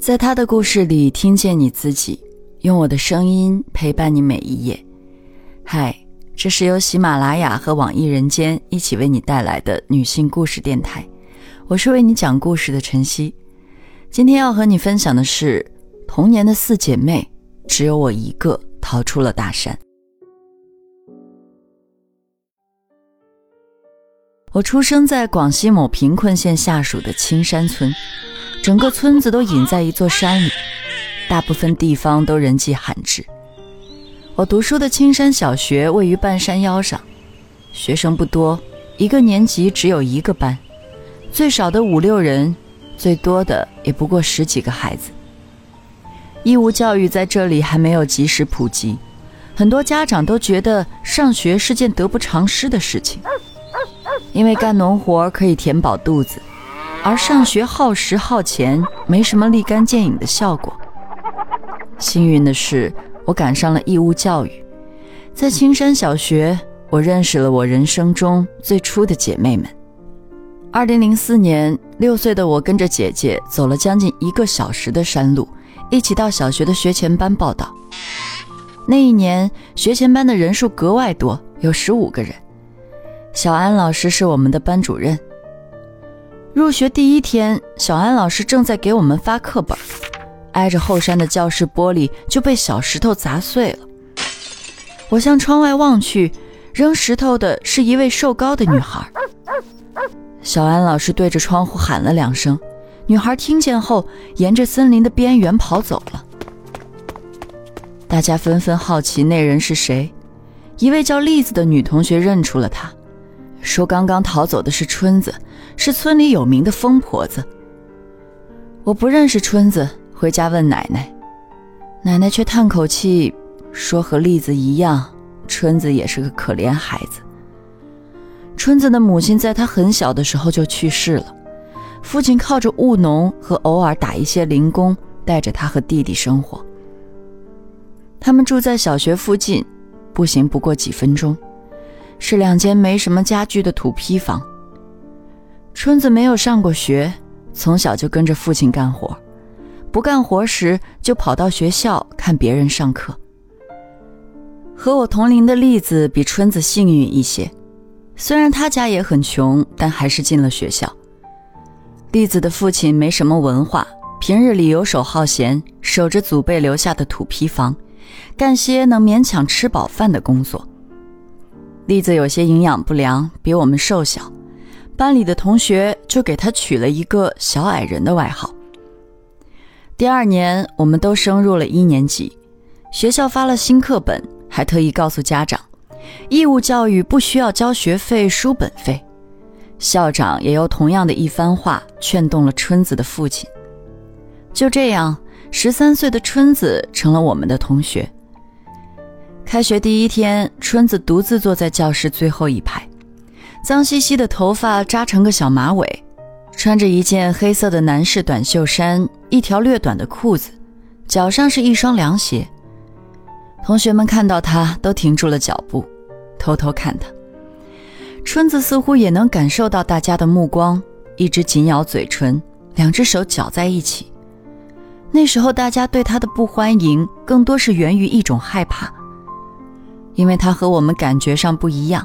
在他的故事里听见你自己，用我的声音陪伴你每一页。嗨，这是由喜马拉雅和网易人间一起为你带来的女性故事电台，我是为你讲故事的晨曦。今天要和你分享的是童年的四姐妹，只有我一个逃出了大山。我出生在广西某贫困县下属的青山村。整个村子都隐在一座山里，大部分地方都人迹罕至。我读书的青山小学位于半山腰上，学生不多，一个年级只有一个班，最少的五六人，最多的也不过十几个孩子。义务教育在这里还没有及时普及，很多家长都觉得上学是件得不偿失的事情，因为干农活可以填饱肚子。而上学耗时耗钱，没什么立竿见影的效果。幸运的是，我赶上了义务教育，在青山小学，我认识了我人生中最初的姐妹们。二零零四年，六岁的我跟着姐姐走了将近一个小时的山路，一起到小学的学前班报道。那一年，学前班的人数格外多，有十五个人。小安老师是我们的班主任。入学第一天，小安老师正在给我们发课本，挨着后山的教室玻璃就被小石头砸碎了。我向窗外望去，扔石头的是一位瘦高的女孩。小安老师对着窗户喊了两声，女孩听见后，沿着森林的边缘跑走了。大家纷纷好奇那人是谁，一位叫栗子的女同学认出了她。说刚刚逃走的是春子，是村里有名的疯婆子。我不认识春子，回家问奶奶，奶奶却叹口气，说和栗子一样，春子也是个可怜孩子。春子的母亲在她很小的时候就去世了，父亲靠着务农和偶尔打一些零工，带着她和弟弟生活。他们住在小学附近，步行不过几分钟。是两间没什么家具的土坯房。春子没有上过学，从小就跟着父亲干活，不干活时就跑到学校看别人上课。和我同龄的栗子比春子幸运一些，虽然他家也很穷，但还是进了学校。栗子的父亲没什么文化，平日里游手好闲，守着祖辈留下的土坯房，干些能勉强吃饱饭的工作。栗子有些营养不良，比我们瘦小，班里的同学就给他取了一个“小矮人”的外号。第二年，我们都升入了一年级，学校发了新课本，还特意告诉家长，义务教育不需要交学费、书本费。校长也用同样的一番话劝动了春子的父亲。就这样，十三岁的春子成了我们的同学。开学第一天，春子独自坐在教室最后一排，脏兮兮的头发扎成个小马尾，穿着一件黑色的男士短袖衫，一条略短的裤子，脚上是一双凉鞋。同学们看到他都停住了脚步，偷偷看他。春子似乎也能感受到大家的目光，一直紧咬嘴唇，两只手绞在一起。那时候，大家对他的不欢迎，更多是源于一种害怕。因为他和我们感觉上不一样，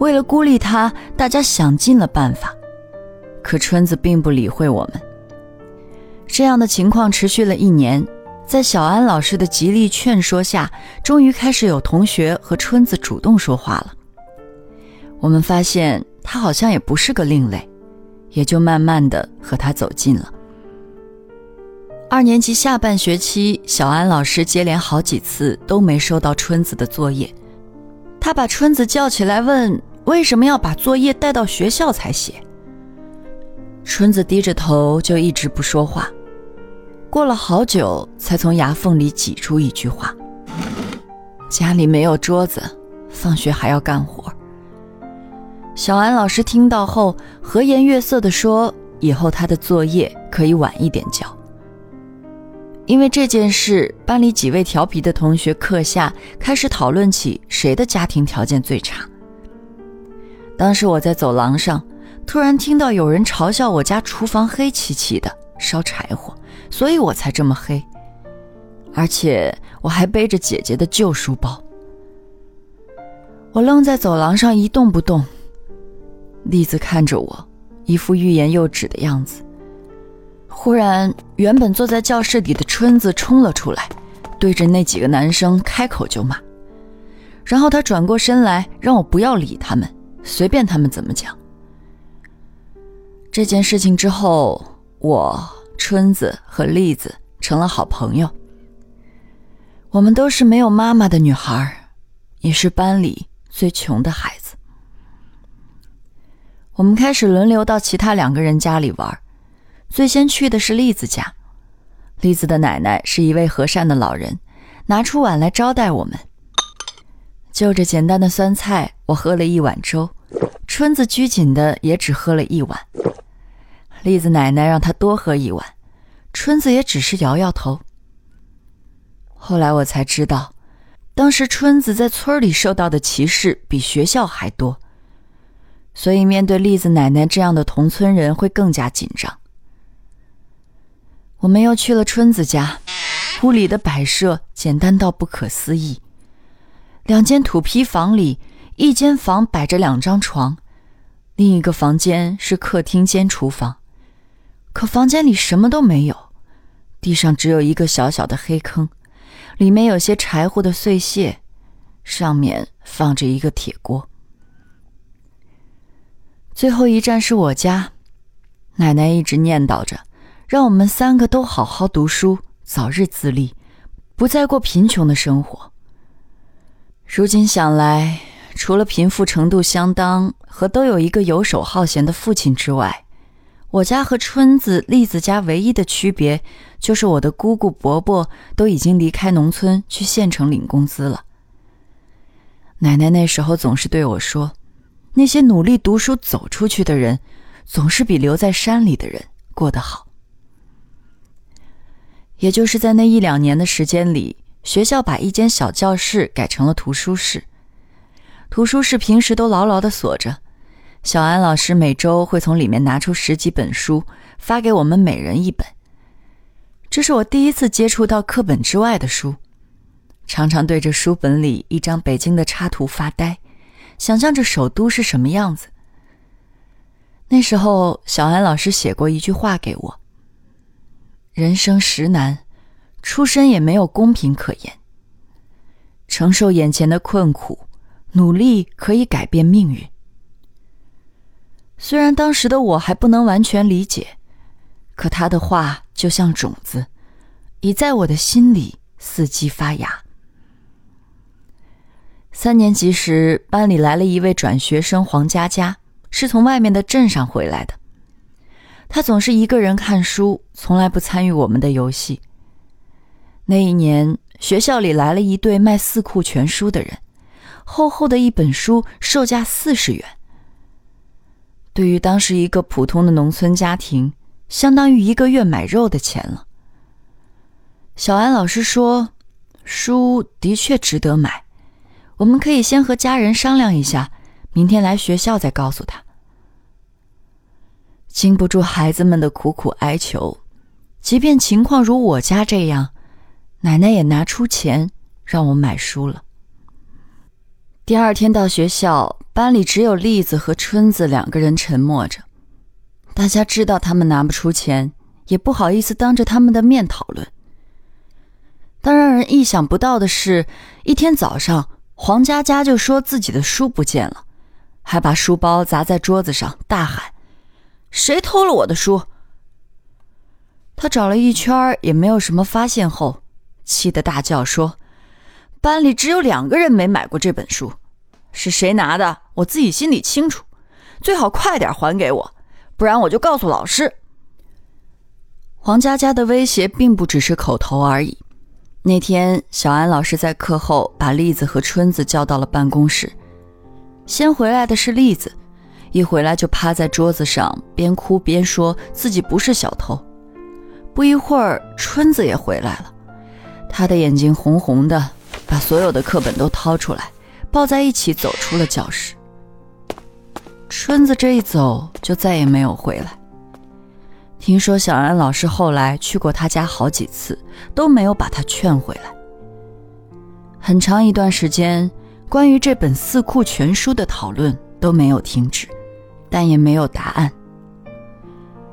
为了孤立他，大家想尽了办法，可春子并不理会我们。这样的情况持续了一年，在小安老师的极力劝说下，终于开始有同学和春子主动说话了。我们发现他好像也不是个另类，也就慢慢的和他走近了。二年级下半学期，小安老师接连好几次都没收到春子的作业，他把春子叫起来问：“为什么要把作业带到学校才写？”春子低着头就一直不说话，过了好久才从牙缝里挤出一句话：“家里没有桌子，放学还要干活。”小安老师听到后和颜悦色地说：“以后他的作业可以晚一点交。”因为这件事，班里几位调皮的同学课下开始讨论起谁的家庭条件最差。当时我在走廊上，突然听到有人嘲笑我家厨房黑漆漆的，烧柴火，所以我才这么黑。而且我还背着姐姐的旧书包。我愣在走廊上一动不动。栗子看着我，一副欲言又止的样子。忽然，原本坐在教室里的春子冲了出来，对着那几个男生开口就骂。然后他转过身来，让我不要理他们，随便他们怎么讲。这件事情之后，我、春子和栗子成了好朋友。我们都是没有妈妈的女孩，也是班里最穷的孩子。我们开始轮流到其他两个人家里玩，最先去的是栗子家。栗子的奶奶是一位和善的老人，拿出碗来招待我们。就着简单的酸菜，我喝了一碗粥。春子拘谨的也只喝了一碗。栗子奶奶让她多喝一碗，春子也只是摇摇头。后来我才知道，当时春子在村里受到的歧视比学校还多，所以面对栗子奶奶这样的同村人会更加紧张。我们又去了春子家，屋里的摆设简单到不可思议。两间土坯房里，一间房摆着两张床，另一个房间是客厅兼厨房，可房间里什么都没有，地上只有一个小小的黑坑。里面有些柴火的碎屑，上面放着一个铁锅。最后一站是我家，奶奶一直念叨着，让我们三个都好好读书，早日自立，不再过贫穷的生活。如今想来，除了贫富程度相当和都有一个游手好闲的父亲之外，我家和春子、栗子家唯一的区别。就是我的姑姑伯伯都已经离开农村去县城领工资了。奶奶那时候总是对我说：“那些努力读书走出去的人，总是比留在山里的人过得好。”也就是在那一两年的时间里，学校把一间小教室改成了图书室。图书室平时都牢牢的锁着，小安老师每周会从里面拿出十几本书，发给我们每人一本。这是我第一次接触到课本之外的书，常常对着书本里一张北京的插图发呆，想象着首都是什么样子。那时候，小安老师写过一句话给我：“人生实难，出身也没有公平可言。承受眼前的困苦，努力可以改变命运。”虽然当时的我还不能完全理解。可他的话就像种子，已在我的心里伺机发芽。三年级时，班里来了一位转学生黄佳佳，是从外面的镇上回来的。他总是一个人看书，从来不参与我们的游戏。那一年，学校里来了一对卖四库全书的人，厚厚的一本书售价四十元。对于当时一个普通的农村家庭，相当于一个月买肉的钱了。小安老师说：“书的确值得买，我们可以先和家人商量一下，明天来学校再告诉他。”经不住孩子们的苦苦哀求，即便情况如我家这样，奶奶也拿出钱让我买书了。第二天到学校，班里只有栗子和春子两个人沉默着。大家知道他们拿不出钱，也不好意思当着他们的面讨论。但让人意想不到的是，一天早上，黄佳佳就说自己的书不见了，还把书包砸在桌子上，大喊：“谁偷了我的书？”他找了一圈也没有什么发现后，气得大叫说：“班里只有两个人没买过这本书，是谁拿的？我自己心里清楚，最好快点还给我。”不然我就告诉老师。黄佳佳的威胁并不只是口头而已。那天，小安老师在课后把栗子和春子叫到了办公室。先回来的是栗子，一回来就趴在桌子上，边哭边说自己不是小偷。不一会儿，春子也回来了，她的眼睛红红的，把所有的课本都掏出来，抱在一起走出了教室。春子这一走就再也没有回来。听说小安老师后来去过他家好几次，都没有把他劝回来。很长一段时间，关于这本《四库全书》的讨论都没有停止，但也没有答案。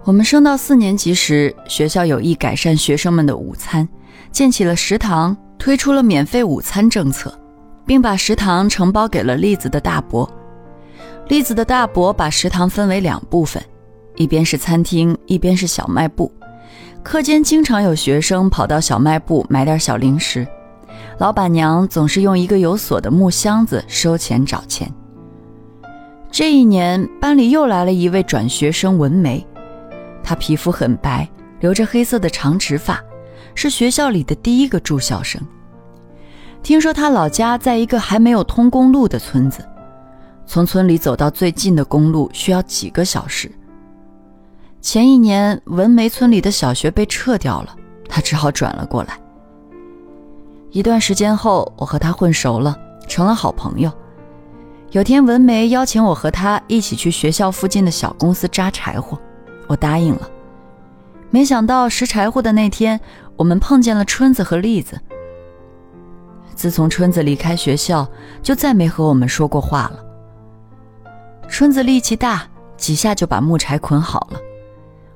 我们升到四年级时，学校有意改善学生们的午餐，建起了食堂，推出了免费午餐政策，并把食堂承包给了栗子的大伯。栗子的大伯把食堂分为两部分。一边是餐厅，一边是小卖部。课间经常有学生跑到小卖部买点小零食，老板娘总是用一个有锁的木箱子收钱找钱。这一年，班里又来了一位转学生文梅，她皮肤很白，留着黑色的长直发，是学校里的第一个住校生。听说她老家在一个还没有通公路的村子，从村里走到最近的公路需要几个小时。前一年，文梅村里的小学被撤掉了，他只好转了过来。一段时间后，我和他混熟了，成了好朋友。有天，文梅邀请我和她一起去学校附近的小公司扎柴火，我答应了。没想到拾柴火的那天，我们碰见了春子和栗子。自从春子离开学校，就再没和我们说过话了。春子力气大，几下就把木柴捆好了。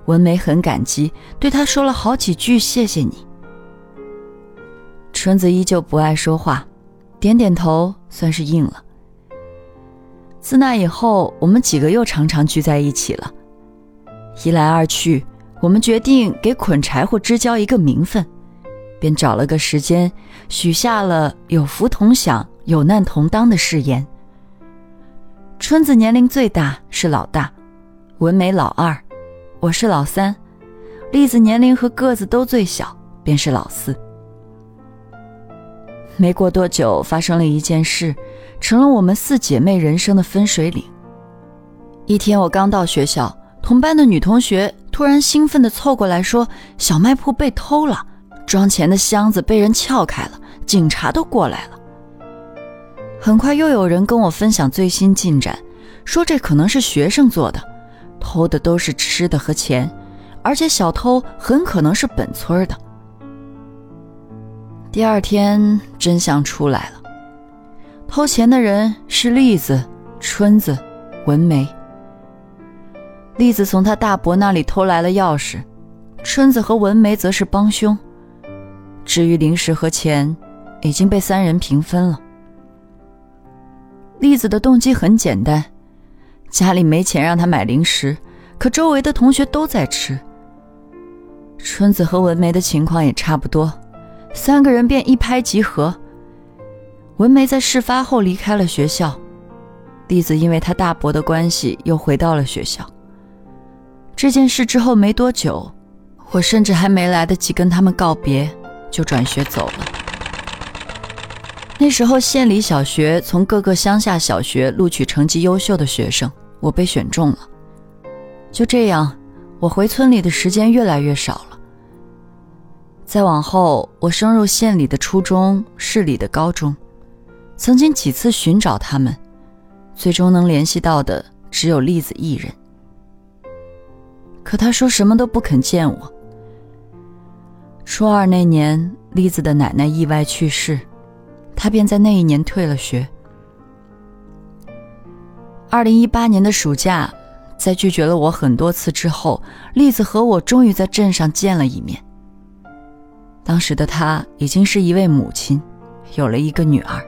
文梅很感激，对他说了好几句“谢谢你”。春子依旧不爱说话，点点头算是应了。自那以后，我们几个又常常聚在一起了。一来二去，我们决定给捆柴火支交一个名分，便找了个时间，许下了有福同享、有难同当的誓言。春子年龄最大，是老大；文梅老二。我是老三，栗子年龄和个子都最小，便是老四。没过多久，发生了一件事，成了我们四姐妹人生的分水岭。一天，我刚到学校，同班的女同学突然兴奋地凑过来说：“小卖铺被偷了，装钱的箱子被人撬开了，警察都过来了。”很快，又有人跟我分享最新进展，说这可能是学生做的。偷的都是吃的和钱，而且小偷很可能是本村的。第二天，真相出来了，偷钱的人是栗子、春子、文梅。栗子从他大伯那里偷来了钥匙，春子和文梅则是帮凶。至于零食和钱，已经被三人平分了。栗子的动机很简单。家里没钱让他买零食，可周围的同学都在吃。春子和文梅的情况也差不多，三个人便一拍即合。文梅在事发后离开了学校，栗子因为他大伯的关系又回到了学校。这件事之后没多久，我甚至还没来得及跟他们告别，就转学走了。那时候县里小学从各个乡下小学录取成绩优秀的学生。我被选中了，就这样，我回村里的时间越来越少了。再往后，我升入县里的初中、市里的高中，曾经几次寻找他们，最终能联系到的只有栗子一人。可他说什么都不肯见我。初二那年，栗子的奶奶意外去世，他便在那一年退了学。二零一八年的暑假，在拒绝了我很多次之后，栗子和我终于在镇上见了一面。当时的她已经是一位母亲，有了一个女儿。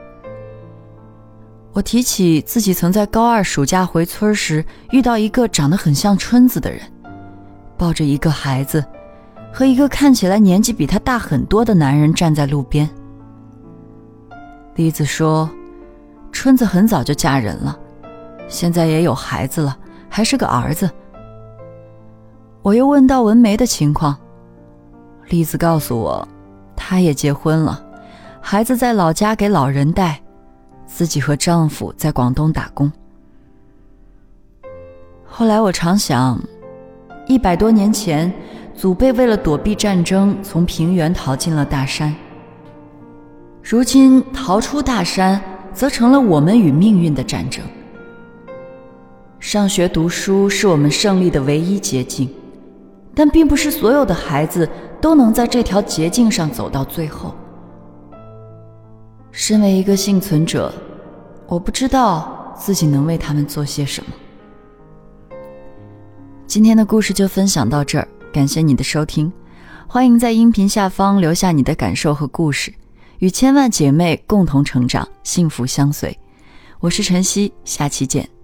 我提起自己曾在高二暑假回村时遇到一个长得很像春子的人，抱着一个孩子，和一个看起来年纪比他大很多的男人站在路边。栗子说：“春子很早就嫁人了。”现在也有孩子了，还是个儿子。我又问到文梅的情况，栗子告诉我，她也结婚了，孩子在老家给老人带，自己和丈夫在广东打工。后来我常想，一百多年前，祖辈为了躲避战争，从平原逃进了大山。如今逃出大山，则成了我们与命运的战争。上学读书是我们胜利的唯一捷径，但并不是所有的孩子都能在这条捷径上走到最后。身为一个幸存者，我不知道自己能为他们做些什么。今天的故事就分享到这儿，感谢你的收听，欢迎在音频下方留下你的感受和故事，与千万姐妹共同成长，幸福相随。我是晨曦，下期见。